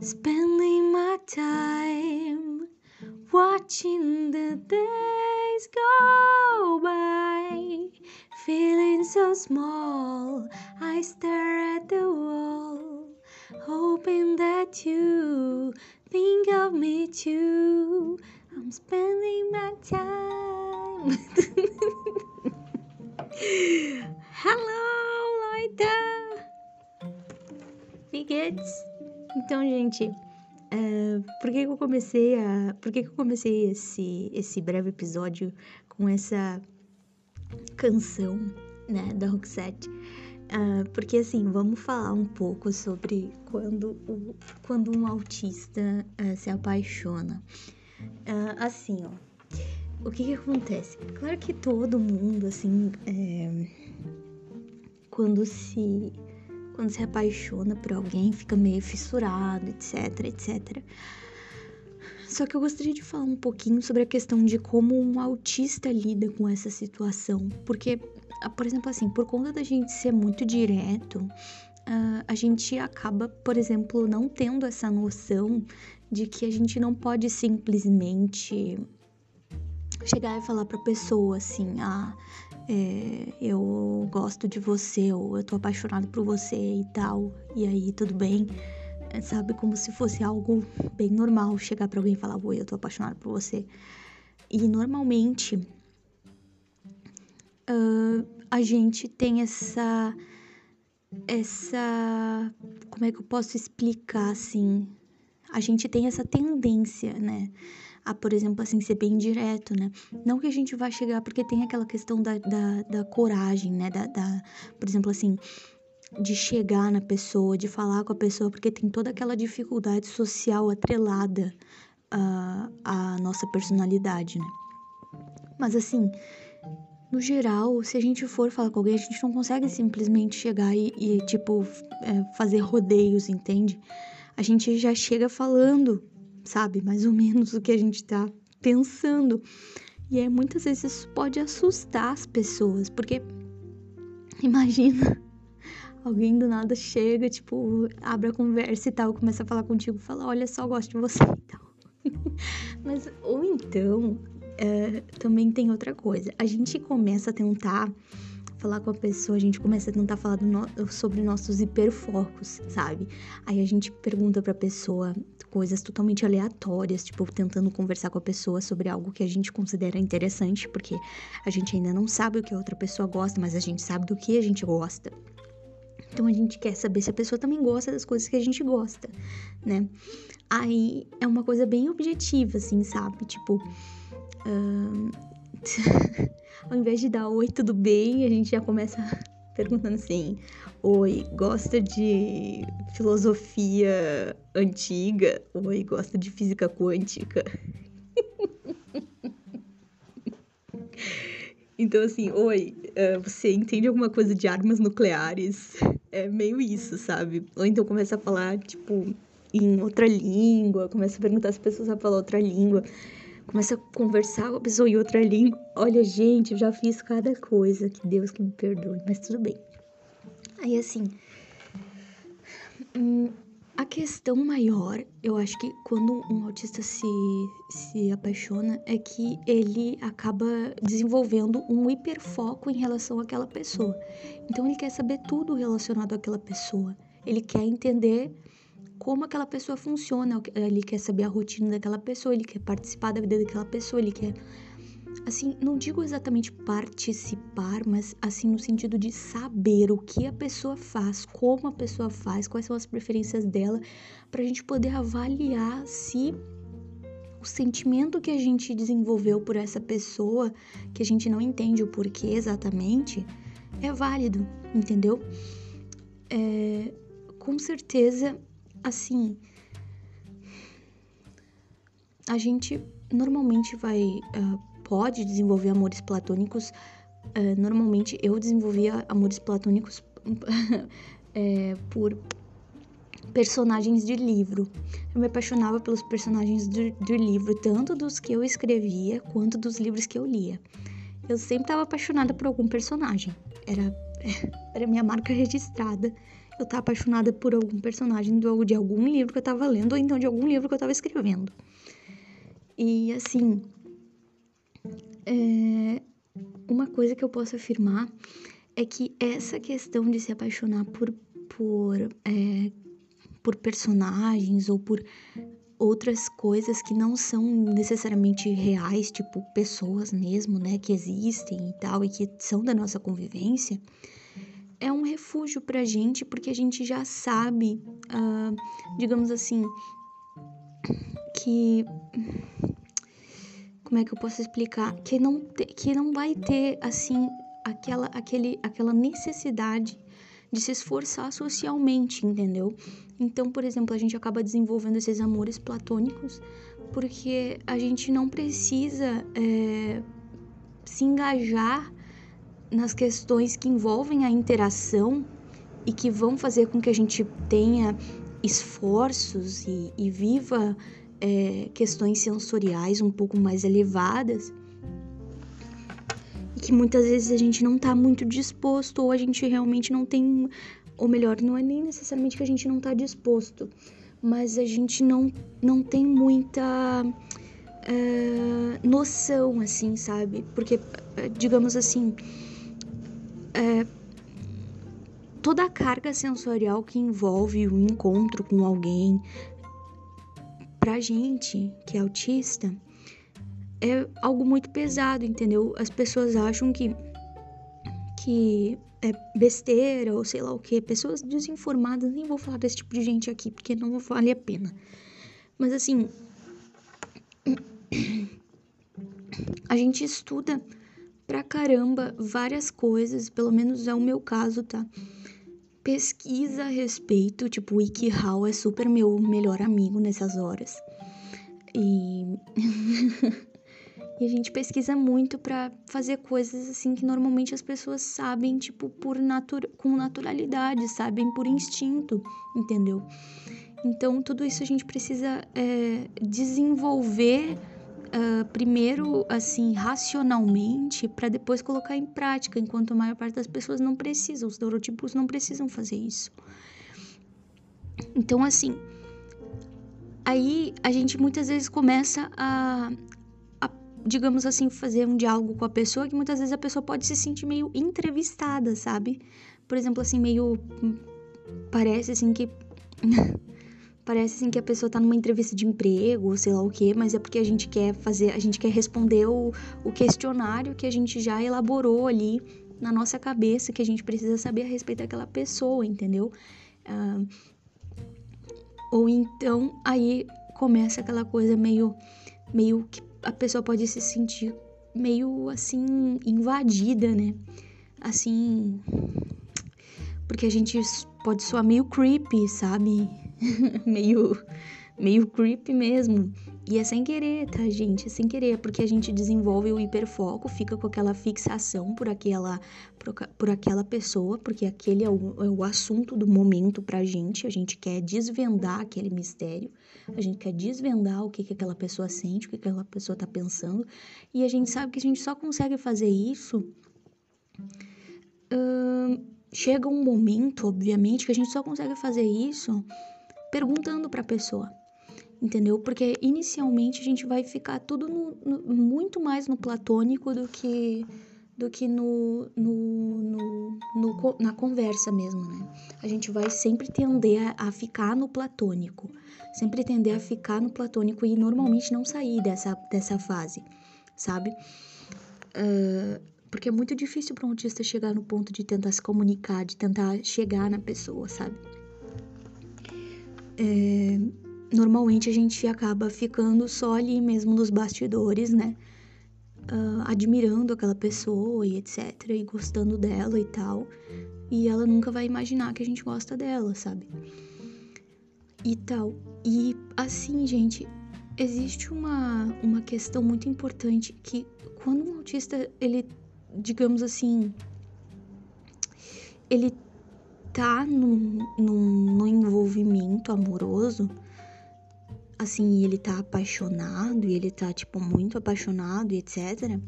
spending my time watching gente, uh, por que, que eu comecei a. Por que, que eu comecei esse, esse breve episódio com essa canção, né, da Roxette? Uh, porque assim, vamos falar um pouco sobre quando, o, quando um autista uh, se apaixona. Uh, assim, ó, o que que acontece? Claro que todo mundo, assim, é, quando se quando se apaixona por alguém, fica meio fissurado, etc, etc. Só que eu gostaria de falar um pouquinho sobre a questão de como um autista lida com essa situação, porque, ah, por exemplo, assim, por conta da gente ser muito direto, uh, a gente acaba, por exemplo, não tendo essa noção de que a gente não pode simplesmente chegar e falar pra pessoa assim, ah, é, eu gosto de você, ou eu tô apaixonado por você e tal, e aí tudo bem, é, sabe? Como se fosse algo bem normal chegar pra alguém e falar, oi, eu tô apaixonado por você. E normalmente uh, a gente tem essa. Essa. Como é que eu posso explicar assim? A gente tem essa tendência, né? A, por exemplo, assim, ser bem direto, né? Não que a gente vá chegar, porque tem aquela questão da, da, da coragem, né? Da, da, por exemplo, assim, de chegar na pessoa, de falar com a pessoa, porque tem toda aquela dificuldade social atrelada à, à nossa personalidade, né? Mas assim, no geral, se a gente for falar com alguém, a gente não consegue simplesmente chegar e, e tipo, é, fazer rodeios, entende? A gente já chega falando sabe? Mais ou menos o que a gente tá pensando. E aí muitas vezes isso pode assustar as pessoas, porque imagina alguém do nada chega, tipo, abre a conversa e tal, começa a falar contigo, fala, olha só, gosto de você e tal. Mas, ou então, é, também tem outra coisa. A gente começa a tentar falar com a pessoa, a gente começa a tentar falar no, sobre nossos hiperfocos, sabe? Aí a gente pergunta pra pessoa coisas totalmente aleatórias, tipo, tentando conversar com a pessoa sobre algo que a gente considera interessante, porque a gente ainda não sabe o que a outra pessoa gosta, mas a gente sabe do que a gente gosta. Então a gente quer saber se a pessoa também gosta das coisas que a gente gosta, né? Aí é uma coisa bem objetiva, assim, sabe? Tipo. Uh... Ao invés de dar oi, tudo bem, a gente já começa perguntando assim: Oi, gosta de filosofia antiga? Oi, gosta de física quântica? então, assim, oi, eh, você entende alguma coisa de armas nucleares? É meio isso, sabe? Ou então começa a falar, tipo, em outra língua, começa a perguntar se as pessoas sabem falar outra língua começa a conversar com a pessoa em outra língua. Olha, gente, eu já fiz cada coisa, que Deus que me perdoe, mas tudo bem. Aí assim, hum, a questão maior, eu acho que quando um autista se, se apaixona é que ele acaba desenvolvendo um hiperfoco em relação àquela pessoa. Então ele quer saber tudo relacionado àquela pessoa. Ele quer entender como aquela pessoa funciona, ele quer saber a rotina daquela pessoa, ele quer participar da vida daquela pessoa, ele quer assim, não digo exatamente participar, mas assim no sentido de saber o que a pessoa faz, como a pessoa faz, quais são as preferências dela, para a gente poder avaliar se o sentimento que a gente desenvolveu por essa pessoa, que a gente não entende o porquê exatamente, é válido, entendeu? É, com certeza assim, a gente normalmente vai, uh, pode desenvolver amores platônicos. Uh, normalmente eu desenvolvia amores platônicos é, por personagens de livro. Eu me apaixonava pelos personagens do, do, livro, tanto dos que eu escrevia quanto dos livros que eu lia. Eu sempre estava apaixonada por algum personagem. Era, era minha marca registrada eu estar apaixonada por algum personagem do, de algum livro que eu tava lendo, ou então de algum livro que eu tava escrevendo. E assim, é, uma coisa que eu posso afirmar é que essa questão de se apaixonar por, por, é, por personagens ou por outras coisas que não são necessariamente reais, tipo pessoas mesmo, né, que existem e tal e que são da nossa convivência, é um refúgio pra gente porque a gente já sabe, uh, digamos assim, que como é que eu posso explicar que não te, que não vai ter assim aquela aquele aquela necessidade de se esforçar socialmente, entendeu? Então, por exemplo, a gente acaba desenvolvendo esses amores platônicos porque a gente não precisa é, se engajar nas questões que envolvem a interação e que vão fazer com que a gente tenha esforços e, e viva é, questões sensoriais um pouco mais elevadas e que muitas vezes a gente não está muito disposto ou a gente realmente não tem, ou melhor, não é nem necessariamente que a gente não está disposto, mas a gente não, não tem muita uh, noção, assim, sabe? Porque, digamos assim, uh, toda a carga sensorial que envolve o encontro com alguém, pra gente que é autista, é algo muito pesado, entendeu? As pessoas acham que que é besteira ou sei lá o que, pessoas desinformadas, nem vou falar desse tipo de gente aqui, porque não vale a pena. Mas assim, a gente estuda pra caramba várias coisas, pelo menos é o meu caso, tá? Pesquisa a respeito, tipo, o WikiHow é super meu melhor amigo nessas horas. E E a gente pesquisa muito para fazer coisas assim que normalmente as pessoas sabem, tipo, por natura com naturalidade, sabem por instinto, entendeu? Então, tudo isso a gente precisa é, desenvolver uh, primeiro, assim, racionalmente, para depois colocar em prática, enquanto a maior parte das pessoas não precisa, os neurotipos não precisam fazer isso. Então, assim, aí a gente muitas vezes começa a, digamos assim, fazer um diálogo com a pessoa que muitas vezes a pessoa pode se sentir meio entrevistada, sabe? Por exemplo, assim, meio. Parece assim que. Parece assim que a pessoa tá numa entrevista de emprego, ou sei lá o quê, mas é porque a gente quer fazer, a gente quer responder o, o questionário que a gente já elaborou ali na nossa cabeça, que a gente precisa saber a respeito daquela pessoa, entendeu? Uh, ou então aí começa aquela coisa meio, meio que a pessoa pode se sentir meio assim invadida, né? Assim, porque a gente pode soar meio creepy, sabe? meio meio creepy mesmo. E é sem querer, tá, gente? É sem querer, porque a gente desenvolve o hiperfoco, fica com aquela fixação por aquela, por, por aquela pessoa, porque aquele é o, é o assunto do momento pra gente. A gente quer desvendar aquele mistério, a gente quer desvendar o que, que aquela pessoa sente, o que, que aquela pessoa tá pensando. E a gente sabe que a gente só consegue fazer isso. Uh, chega um momento, obviamente, que a gente só consegue fazer isso perguntando para a pessoa entendeu? Porque inicialmente a gente vai ficar tudo no, no, muito mais no platônico do que do que no, no, no, na conversa mesmo, né? A gente vai sempre tender a, a, ficar no platônico, sempre tender a ficar no platônico e normalmente não sair dessa, dessa fase, sabe? Uh, porque é muito difícil para um autista chegar no ponto de tentar se comunicar, de tentar chegar na pessoa, sabe? É, normalmente a gente acaba ficando só ali mesmo nos bastidores, né? Uh, admirando aquela pessoa e etc. E gostando dela e tal. E ela nunca vai imaginar que a gente gosta dela, sabe? E tal. E assim, gente, existe uma, uma questão muito importante que quando um autista, ele, digamos assim, ele tá num, num, num envolvimento amoroso, assim, ele tá apaixonado, e ele tá, tipo, muito apaixonado e etc.,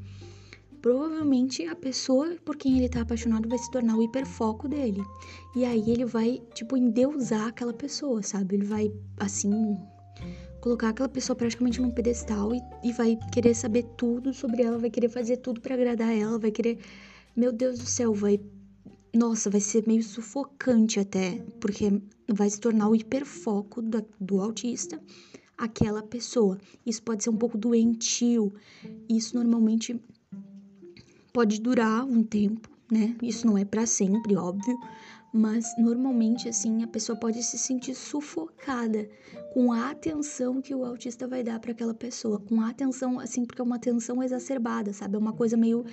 provavelmente a pessoa por quem ele tá apaixonado vai se tornar o hiperfoco dele. E aí ele vai, tipo, endeusar aquela pessoa, sabe? Ele vai, assim, colocar aquela pessoa praticamente num pedestal e, e vai querer saber tudo sobre ela, vai querer fazer tudo para agradar ela, vai querer. Meu Deus do céu, vai. Nossa, vai ser meio sufocante até, porque vai se tornar o hiperfoco do, do autista aquela pessoa. Isso pode ser um pouco doentio. Isso normalmente pode durar um tempo, né? Isso não é para sempre, óbvio, mas normalmente assim a pessoa pode se sentir sufocada com a atenção que o autista vai dar para aquela pessoa, com a atenção assim, porque é uma atenção exacerbada, sabe? É uma coisa meio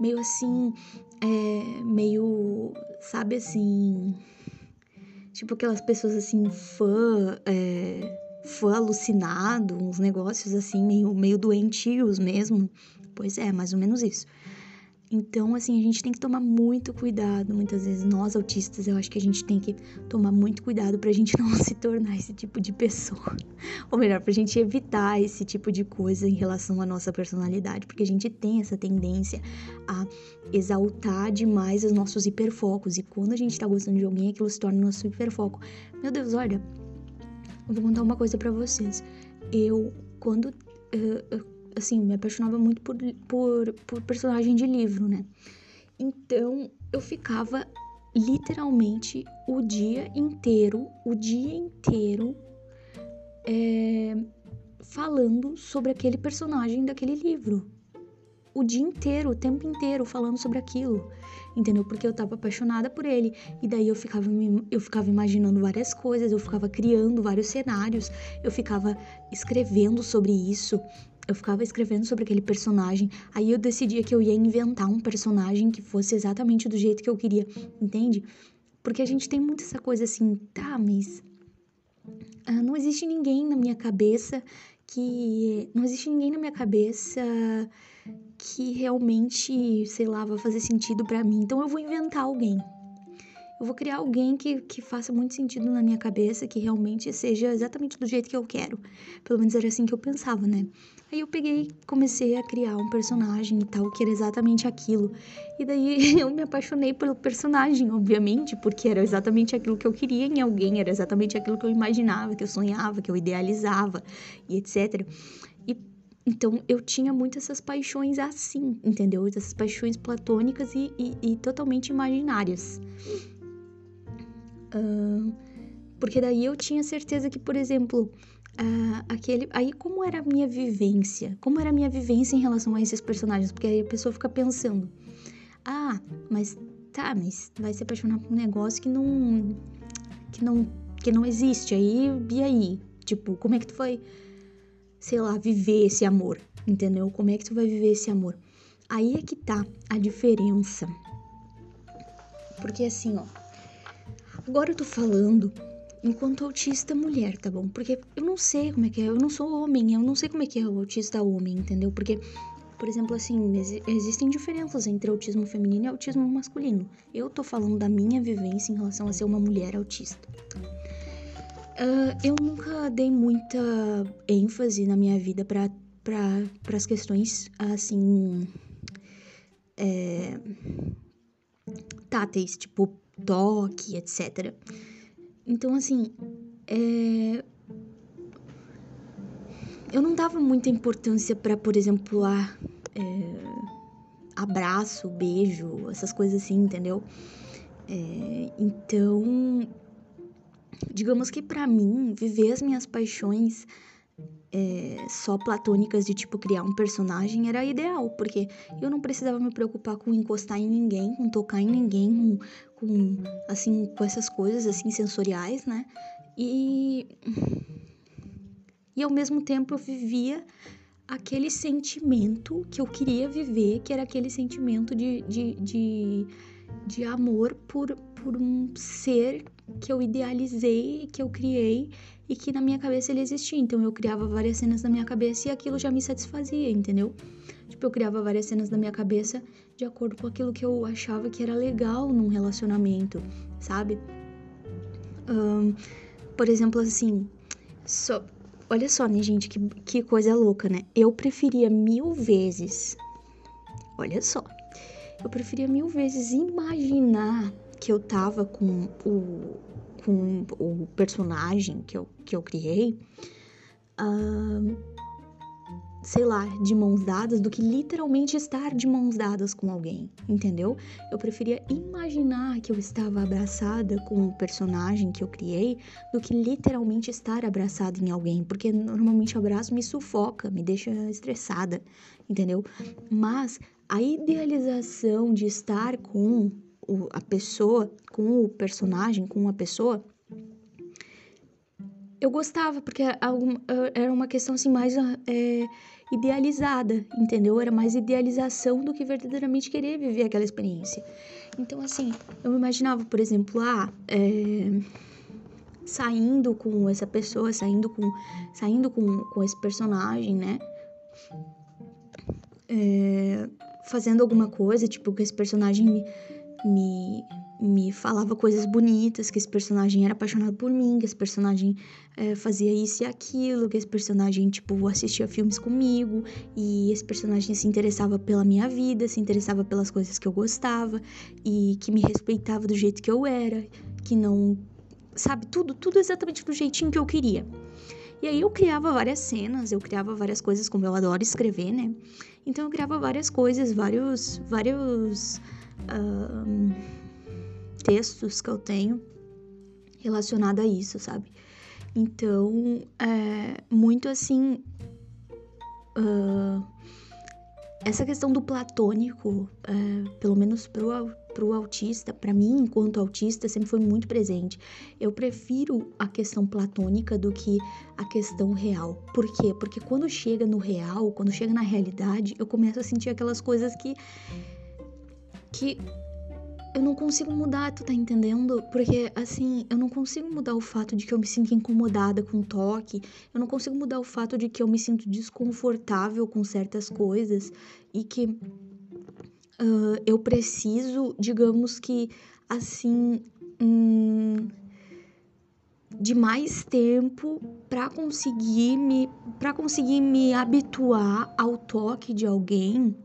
meio assim, é, meio, sabe assim, tipo aquelas pessoas assim fã, é, fã alucinado, uns negócios assim meio meio doentios mesmo. Pois é, mais ou menos isso. Então, assim, a gente tem que tomar muito cuidado. Muitas vezes, nós autistas, eu acho que a gente tem que tomar muito cuidado pra gente não se tornar esse tipo de pessoa. Ou melhor, pra gente evitar esse tipo de coisa em relação à nossa personalidade. Porque a gente tem essa tendência a exaltar demais os nossos hiperfocos. E quando a gente tá gostando de alguém, aquilo se torna nosso hiperfoco. Meu Deus, olha, eu vou contar uma coisa para vocês. Eu, quando. Uh, assim, me apaixonava muito por, por, por personagem de livro, né? Então, eu ficava literalmente o dia inteiro, o dia inteiro, é, falando sobre aquele personagem daquele livro. O dia inteiro, o tempo inteiro, falando sobre aquilo. Entendeu? Porque eu tava apaixonada por ele. E daí eu ficava, eu ficava imaginando várias coisas, eu ficava criando vários cenários, eu ficava escrevendo sobre isso. Eu ficava escrevendo sobre aquele personagem, aí eu decidia que eu ia inventar um personagem que fosse exatamente do jeito que eu queria, entende? Porque a gente tem muito essa coisa assim, tá, mas ah, não existe ninguém na minha cabeça que. Não existe ninguém na minha cabeça que realmente, sei lá, vai fazer sentido para mim. Então eu vou inventar alguém. Eu vou criar alguém que, que faça muito sentido na minha cabeça, que realmente seja exatamente do jeito que eu quero. Pelo menos era assim que eu pensava, né? Aí eu peguei, comecei a criar um personagem e tal, que era exatamente aquilo. E daí eu me apaixonei pelo personagem, obviamente, porque era exatamente aquilo que eu queria em alguém, era exatamente aquilo que eu imaginava, que eu sonhava, que eu idealizava e etc. E então eu tinha muitas essas paixões assim, entendeu? Essas paixões platônicas e, e, e totalmente imaginárias. Uh, porque daí eu tinha certeza que, por exemplo, uh, aquele. Aí, como era a minha vivência? Como era a minha vivência em relação a esses personagens? Porque aí a pessoa fica pensando: ah, mas tá, mas vai se apaixonar por um negócio que não. que não. que não existe. Aí, e aí? Tipo, como é que tu vai, sei lá, viver esse amor? Entendeu? Como é que tu vai viver esse amor? Aí é que tá a diferença. Porque assim, ó. Agora eu tô falando enquanto autista mulher, tá bom? Porque eu não sei como é que é, eu não sou homem, eu não sei como é que é o autista homem, entendeu? Porque, por exemplo, assim, ex existem diferenças entre autismo feminino e autismo masculino. Eu tô falando da minha vivência em relação a ser uma mulher autista. Uh, eu nunca dei muita ênfase na minha vida para as questões assim é, táteis, tipo toque, etc. Então, assim, é... eu não dava muita importância para, por exemplo, a, é... abraço, beijo, essas coisas assim, entendeu? É... Então, digamos que para mim, viver as minhas paixões é, só platônicas de tipo criar um personagem era ideal, porque eu não precisava me preocupar com encostar em ninguém, com tocar em ninguém, com, com assim, com essas coisas assim sensoriais, né? E e ao mesmo tempo eu vivia aquele sentimento que eu queria viver, que era aquele sentimento de, de, de, de amor por, por um ser que eu idealizei, que eu criei e que na minha cabeça ele existia. Então eu criava várias cenas na minha cabeça e aquilo já me satisfazia, entendeu? Tipo, eu criava várias cenas na minha cabeça de acordo com aquilo que eu achava que era legal num relacionamento, sabe? Um, por exemplo, assim, só, olha só, né, gente, que, que coisa louca, né? Eu preferia mil vezes. olha só. Eu preferia mil vezes imaginar que eu tava com o, com o personagem que eu, que eu criei, uh, sei lá, de mãos dadas, do que literalmente estar de mãos dadas com alguém, entendeu? Eu preferia imaginar que eu estava abraçada com o personagem que eu criei do que literalmente estar abraçada em alguém, porque normalmente o abraço me sufoca, me deixa estressada, entendeu? Mas a idealização de estar com o, a pessoa, com o personagem, com a pessoa, eu gostava, porque era uma questão assim mais é, idealizada, entendeu? Era mais idealização do que verdadeiramente querer viver aquela experiência. Então, assim, eu me imaginava, por exemplo, ah, é, saindo com essa pessoa, saindo com, saindo com, com esse personagem, né? É, fazendo alguma coisa, tipo, que esse personagem me, me, me falava coisas bonitas, que esse personagem era apaixonado por mim, que esse personagem é, fazia isso e aquilo, que esse personagem, tipo, assistia filmes comigo, e esse personagem se interessava pela minha vida, se interessava pelas coisas que eu gostava, e que me respeitava do jeito que eu era, que não. Sabe, tudo, tudo exatamente do jeitinho que eu queria. E aí eu criava várias cenas, eu criava várias coisas, como eu adoro escrever, né? Então eu criava várias coisas, vários, vários textos que eu tenho relacionado a isso, sabe? Então, é muito assim. Uh, essa questão do platônico, é, pelo menos pro, pro autista, para mim, enquanto autista, sempre foi muito presente. Eu prefiro a questão platônica do que a questão real. Por quê? Porque quando chega no real, quando chega na realidade, eu começo a sentir aquelas coisas que. Que eu não consigo mudar, tu tá entendendo? Porque, assim, eu não consigo mudar o fato de que eu me sinto incomodada com o toque, eu não consigo mudar o fato de que eu me sinto desconfortável com certas coisas e que uh, eu preciso, digamos que, assim, hum, de mais tempo para conseguir me para conseguir me habituar ao toque de alguém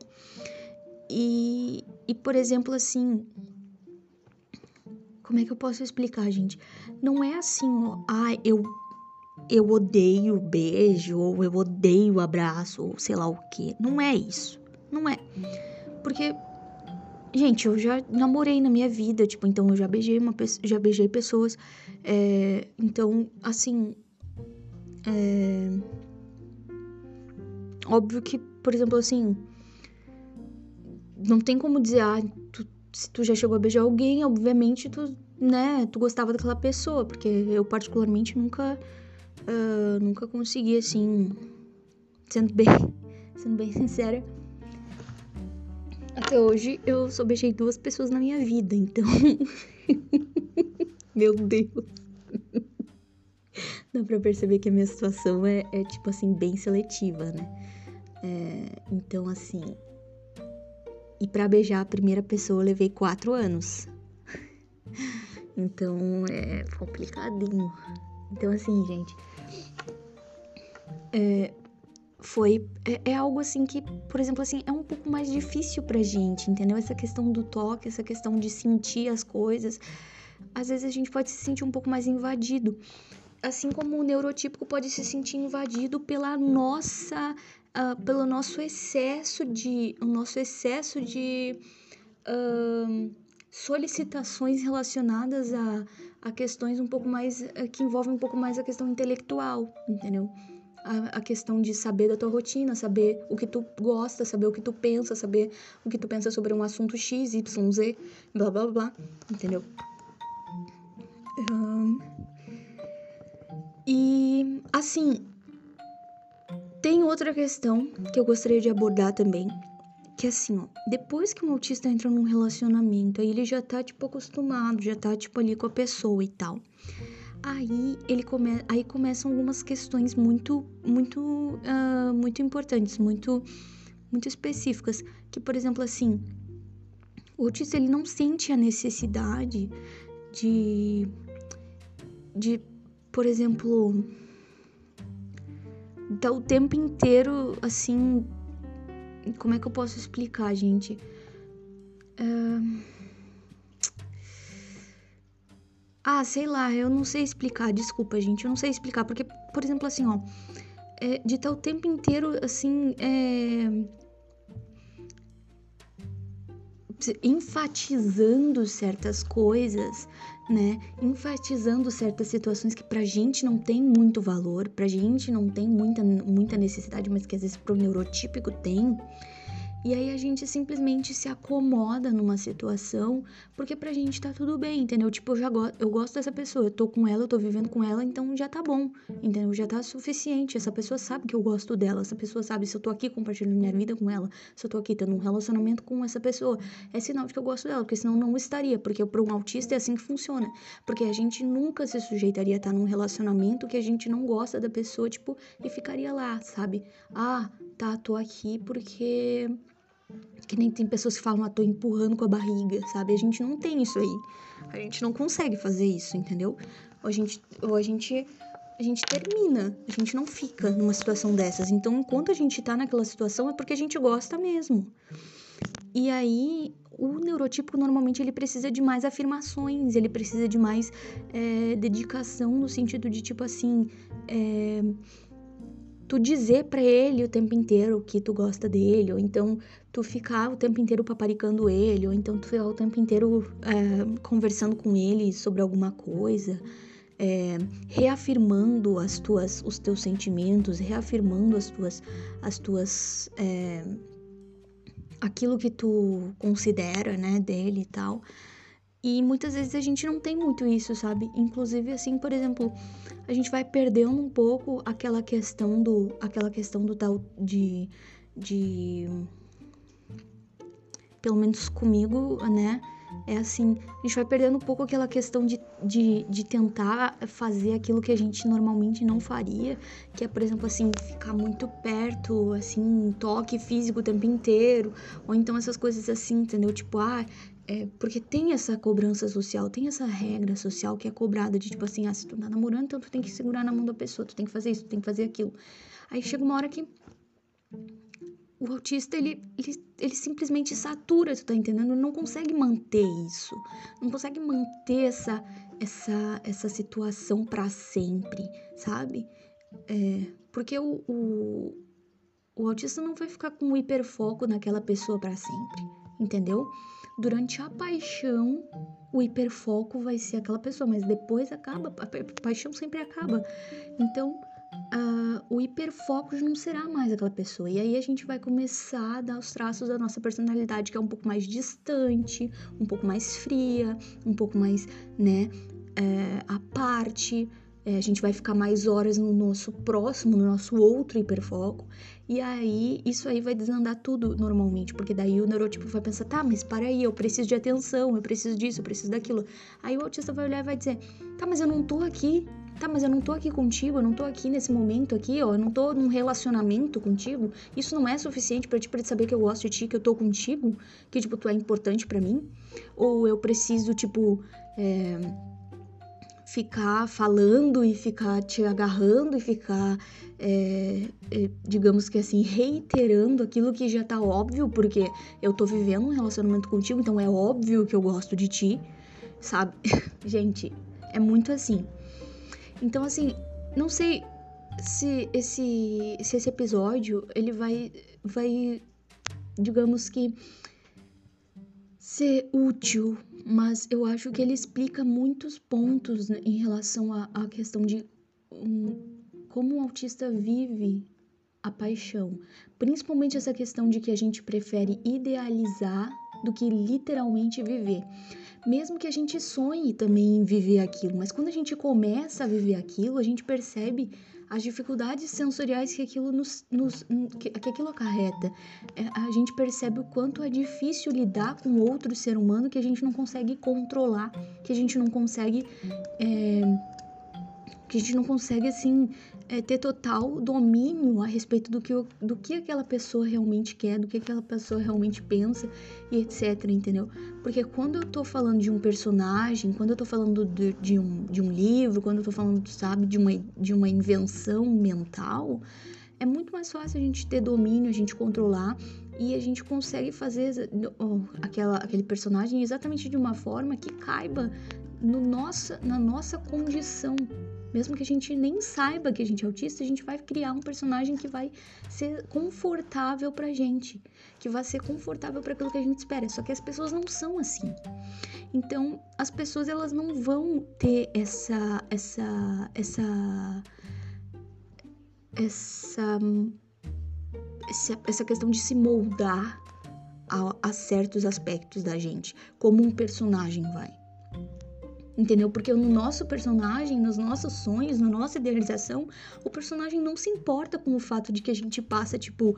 e, e por exemplo assim como é que eu posso explicar, gente? Não é assim, ó, ah, eu eu odeio beijo ou eu odeio abraço ou sei lá o que. Não é isso. Não é. Porque gente, eu já namorei na minha vida, tipo, então eu já beijei uma já beijei pessoas. É, então, assim, é, óbvio que, por exemplo, assim, não tem como dizer, ah, tu se tu já chegou a beijar alguém, obviamente tu, né, tu gostava daquela pessoa, porque eu particularmente nunca, uh, nunca consegui, assim, sendo bem, sendo bem sincera, até hoje eu só beijei duas pessoas na minha vida, então, meu Deus, dá pra perceber que a minha situação é, é tipo assim, bem seletiva, né, é, então assim, e para beijar a primeira pessoa eu levei quatro anos. então é complicadinho. Então, assim, gente. É, foi. É, é, algo assim que, por exemplo, assim, é um pouco mais difícil pra gente, entendeu? Essa questão do toque, essa questão de sentir as coisas. Às vezes a gente pode se sentir um pouco mais invadido. Assim como o neurotípico pode se sentir invadido pela nossa uh, pelo nosso excesso de, o nosso excesso de uh, solicitações relacionadas a, a questões um pouco mais, uh, que envolvem um pouco mais a questão intelectual, entendeu? A, a, questão de saber da tua rotina, saber o que tu gosta, saber o que tu pensa, saber o que tu pensa sobre um assunto X, Y, Z, blá blá blá, entendeu? Um, e assim, tem outra questão que eu gostaria de abordar também, que é assim, ó, depois que um autista entra num relacionamento, aí ele já tá, tipo, acostumado, já tá, tipo, ali com a pessoa e tal. Aí ele come... aí começam algumas questões muito, muito, uh, muito importantes, muito, muito específicas, que, por exemplo, assim, o autista, ele não sente a necessidade de, de, por exemplo, tá o tempo inteiro, assim, como é que eu posso explicar, gente? Uh... Ah, sei lá, eu não sei explicar, desculpa, gente, eu não sei explicar, porque, por exemplo, assim, ó, é, de estar o tempo inteiro, assim, é, enfatizando certas coisas, né? Enfatizando certas situações que pra gente não tem muito valor, pra gente não tem muita, muita necessidade, mas que às vezes pro neurotípico tem. E aí a gente simplesmente se acomoda numa situação, porque pra gente tá tudo bem, entendeu? Tipo, eu já go eu gosto dessa pessoa, eu tô com ela, eu tô vivendo com ela, então já tá bom, entendeu? Já tá suficiente. Essa pessoa sabe que eu gosto dela, essa pessoa sabe se eu tô aqui compartilhando minha vida com ela, se eu tô aqui tendo um relacionamento com essa pessoa, é sinal de que eu gosto dela, porque senão não estaria, porque para um autista é assim que funciona. Porque a gente nunca se sujeitaria a estar num relacionamento que a gente não gosta da pessoa, tipo, e ficaria lá, sabe? Ah, tá, tô aqui porque que nem tem pessoas que falam, ah, tô empurrando com a barriga, sabe? A gente não tem isso aí. A gente não consegue fazer isso, entendeu? Ou a gente, ou a gente, a gente termina, a gente não fica numa situação dessas. Então, enquanto a gente tá naquela situação, é porque a gente gosta mesmo. E aí, o neurotípico normalmente ele precisa de mais afirmações, ele precisa de mais é, dedicação no sentido de tipo assim. É, tu dizer para ele o tempo inteiro que tu gosta dele, ou então tu ficar o tempo inteiro paparicando ele, ou então tu ficar o tempo inteiro é, conversando com ele sobre alguma coisa, é, reafirmando as tuas, os teus sentimentos, reafirmando as tuas, as tuas, é, aquilo que tu considera, né, dele e tal. E muitas vezes a gente não tem muito isso, sabe? Inclusive, assim, por exemplo, a gente vai perdendo um pouco aquela questão do. aquela questão do tal de. de. Pelo menos comigo, né? É assim, a gente vai perdendo um pouco aquela questão de, de, de tentar fazer aquilo que a gente normalmente não faria, que é, por exemplo, assim, ficar muito perto, assim, toque físico o tempo inteiro, ou então essas coisas assim, entendeu? Tipo, ah, é, porque tem essa cobrança social, tem essa regra social que é cobrada de tipo assim, ah, se tu tá namorando, então tu tem que segurar na mão da pessoa, tu tem que fazer isso, tu tem que fazer aquilo. Aí chega uma hora que o autista, ele, ele, ele simplesmente satura, tu tá entendendo? Ele não consegue manter isso, não consegue manter essa, essa, essa situação para sempre, sabe? É, porque o, o, o autista não vai ficar com um hiperfoco naquela pessoa para sempre, entendeu? Durante a paixão, o hiperfoco vai ser aquela pessoa, mas depois acaba, a paixão sempre acaba. Então, uh, o hiperfoco não será mais aquela pessoa. E aí a gente vai começar a dar os traços da nossa personalidade, que é um pouco mais distante, um pouco mais fria, um pouco mais, né, é, à parte. É, a gente vai ficar mais horas no nosso próximo, no nosso outro hiperfoco. E aí, isso aí vai desandar tudo normalmente, porque daí o neurotipo vai pensar, tá, mas para aí, eu preciso de atenção, eu preciso disso, eu preciso daquilo. Aí o autista vai olhar e vai dizer, tá, mas eu não tô aqui, tá, mas eu não tô aqui contigo, eu não tô aqui nesse momento aqui, ó, eu não tô num relacionamento contigo. Isso não é suficiente para ti pra te saber que eu gosto de ti, que eu tô contigo, que, tipo, tu é importante para mim? Ou eu preciso, tipo, é ficar falando e ficar te agarrando e ficar, é, é, digamos que assim, reiterando aquilo que já tá óbvio, porque eu tô vivendo um relacionamento contigo, então é óbvio que eu gosto de ti, sabe? Gente, é muito assim. Então, assim, não sei se esse, se esse episódio ele vai, vai, digamos que, ser útil mas eu acho que ele explica muitos pontos né, em relação à, questão de um, como o autista vive a paixão. Principalmente essa questão de que a gente prefere idealizar do que literalmente viver. Mesmo que a gente sonhe também em viver aquilo, mas quando a gente começa a viver aquilo, a gente percebe as dificuldades sensoriais que aquilo, nos, nos que, que, aquilo acarreta. É, a gente percebe o quanto é difícil lidar com outro ser humano que a gente não consegue controlar, que a gente não consegue. É, que a gente não consegue, assim, é, ter total domínio a respeito do que, do que aquela pessoa realmente quer, do que aquela pessoa realmente pensa e etc, entendeu? Porque quando eu tô falando de um personagem, quando eu tô falando de, de, um, de um livro, quando eu tô falando, sabe, de uma, de uma invenção mental, é muito mais fácil a gente ter domínio, a gente controlar e a gente consegue fazer aquela, aquele personagem exatamente de uma forma que caiba no nossa, na nossa condição. Mesmo que a gente nem saiba que a gente é autista, a gente vai criar um personagem que vai ser confortável pra gente, que vai ser confortável para aquilo que a gente espera. Só que as pessoas não são assim. Então, as pessoas elas não vão ter essa essa essa essa essa, questão de se moldar a, a certos aspectos da gente, como um personagem vai. Entendeu? Porque no nosso personagem, nos nossos sonhos, na nossa idealização, o personagem não se importa com o fato de que a gente passa, tipo,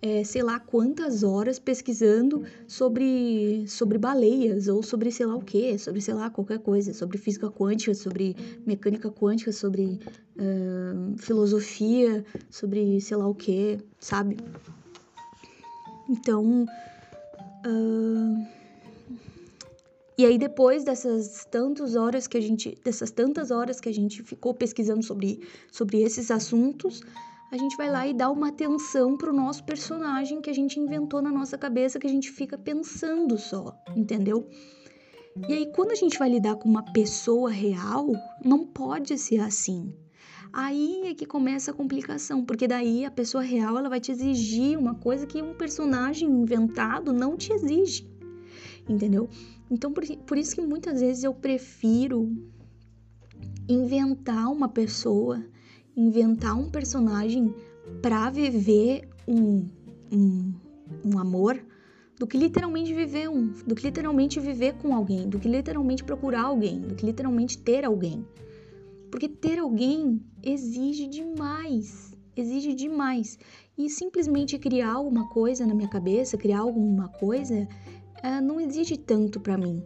é, sei lá quantas horas pesquisando sobre, sobre baleias ou sobre sei lá o que, sobre sei lá qualquer coisa, sobre física quântica, sobre mecânica quântica, sobre uh, filosofia, sobre sei lá o que, sabe? Então. Uh, e aí depois dessas tantas horas que a gente, dessas tantas horas que a gente ficou pesquisando sobre, sobre esses assuntos, a gente vai lá e dá uma atenção pro nosso personagem que a gente inventou na nossa cabeça, que a gente fica pensando só, entendeu? E aí, quando a gente vai lidar com uma pessoa real, não pode ser assim. Aí é que começa a complicação, porque daí a pessoa real ela vai te exigir uma coisa que um personagem inventado não te exige, entendeu? Então, por, por isso que muitas vezes eu prefiro inventar uma pessoa inventar um personagem para viver um, um, um amor do que literalmente viver um, do que literalmente viver com alguém, do que literalmente procurar alguém, do que literalmente ter alguém. Porque ter alguém exige demais, exige demais. E simplesmente criar alguma coisa na minha cabeça, criar alguma coisa, uh, não exige tanto para mim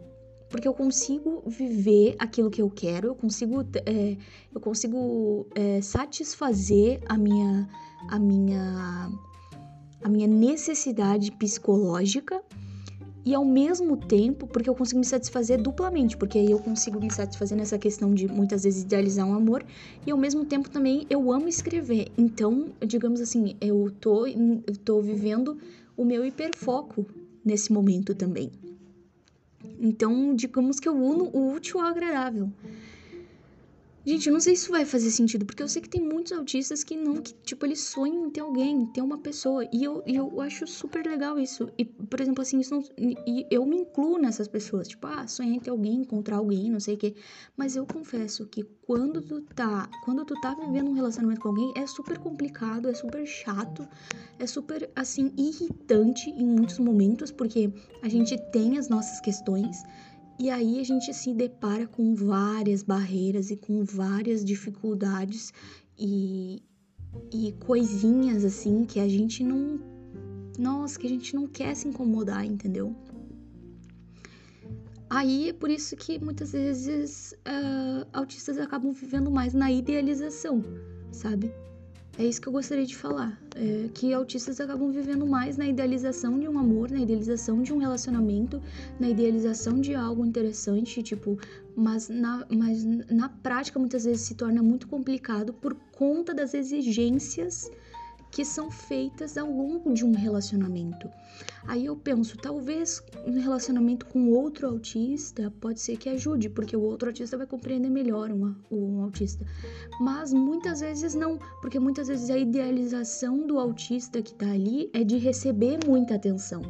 porque eu consigo viver aquilo que eu quero, eu consigo, é, eu consigo é, satisfazer a minha, a minha, a minha necessidade psicológica e ao mesmo tempo, porque eu consigo me satisfazer duplamente, porque aí eu consigo me satisfazer nessa questão de muitas vezes idealizar um amor, e ao mesmo tempo também eu amo escrever. Então, digamos assim, eu tô, eu tô vivendo o meu hiperfoco nesse momento também. Então, digamos que eu uno o útil ao agradável. Gente, eu não sei se isso vai fazer sentido, porque eu sei que tem muitos autistas que não, que, tipo, eles sonham em ter alguém, ter uma pessoa. E eu, eu acho super legal isso. E, por exemplo, assim, isso não, e eu me incluo nessas pessoas. Tipo, ah, sonhar em ter alguém, encontrar alguém, não sei o quê. Mas eu confesso que quando tu tá, quando tu tá vivendo um relacionamento com alguém, é super complicado, é super chato, é super, assim, irritante em muitos momentos, porque a gente tem as nossas questões e aí a gente se depara com várias barreiras e com várias dificuldades e, e coisinhas assim que a gente não. Nossa, que a gente não quer se incomodar, entendeu? Aí é por isso que muitas vezes uh, autistas acabam vivendo mais na idealização, sabe? É isso que eu gostaria de falar. É que autistas acabam vivendo mais na idealização de um amor, na idealização de um relacionamento, na idealização de algo interessante, tipo, mas na, mas na prática muitas vezes se torna muito complicado por conta das exigências que são feitas ao longo de um relacionamento. Aí eu penso, talvez um relacionamento com outro autista pode ser que ajude, porque o outro autista vai compreender melhor um, um autista. Mas muitas vezes não, porque muitas vezes a idealização do autista que tá ali é de receber muita atenção.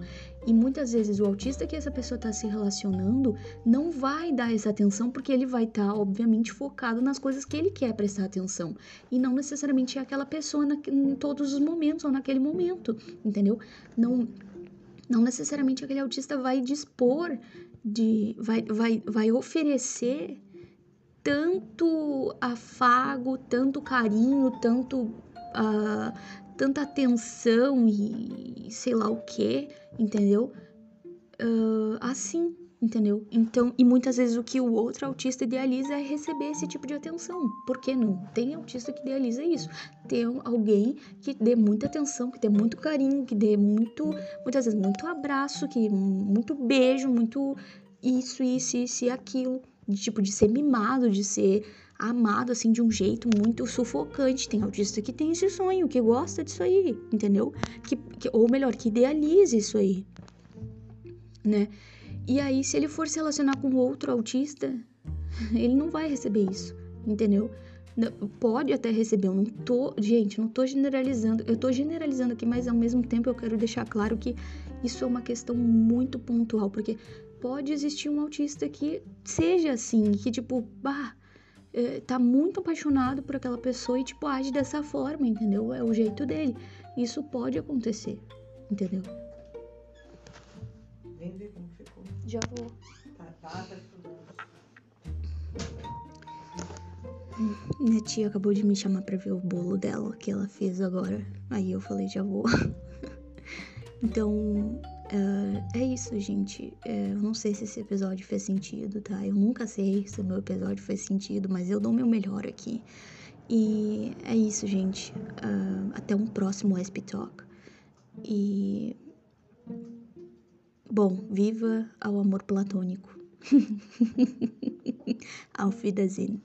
E muitas vezes o autista que essa pessoa está se relacionando não vai dar essa atenção porque ele vai estar, tá, obviamente, focado nas coisas que ele quer prestar atenção. E não necessariamente é aquela pessoa na, em todos os momentos ou naquele momento, entendeu? Não, não necessariamente aquele autista vai dispor de. vai, vai, vai oferecer tanto afago, tanto carinho, tanto. Uh, tanta atenção e sei lá o que, entendeu? Uh, assim, entendeu? Então, e muitas vezes o que o outro autista idealiza é receber esse tipo de atenção. Por que não? Tem autista que idealiza isso. Tem alguém que dê muita atenção, que dê muito carinho, que dê muito, muitas vezes muito abraço, que muito beijo, muito isso, isso, isso e aquilo. De tipo de ser mimado, de ser amado assim de um jeito muito sufocante. Tem autista que tem esse sonho, que gosta disso aí, entendeu? Que, que, ou melhor, que idealiza isso aí, né? E aí, se ele for se relacionar com outro autista, ele não vai receber isso, entendeu? Pode até receber, eu não tô, gente, não tô generalizando, eu tô generalizando aqui, mas ao mesmo tempo eu quero deixar claro que isso é uma questão muito pontual, porque pode existir um autista que seja assim, que tipo, bah, tá muito apaixonado por aquela pessoa e tipo age dessa forma, entendeu? É o jeito dele. Isso pode acontecer, entendeu? Vem ver como ficou. Já vou. Tá, tá, tá Minha tia acabou de me chamar pra ver o bolo dela que ela fez agora. Aí eu falei, já vou. então, uh, é isso, gente. Uh, eu não sei se esse episódio fez sentido, tá? Eu nunca sei se o meu episódio fez sentido, mas eu dou meu melhor aqui. E é isso, gente. Uh, até um próximo SP Talk. E. Bom, viva ao amor platônico. Auf Wiedersehen.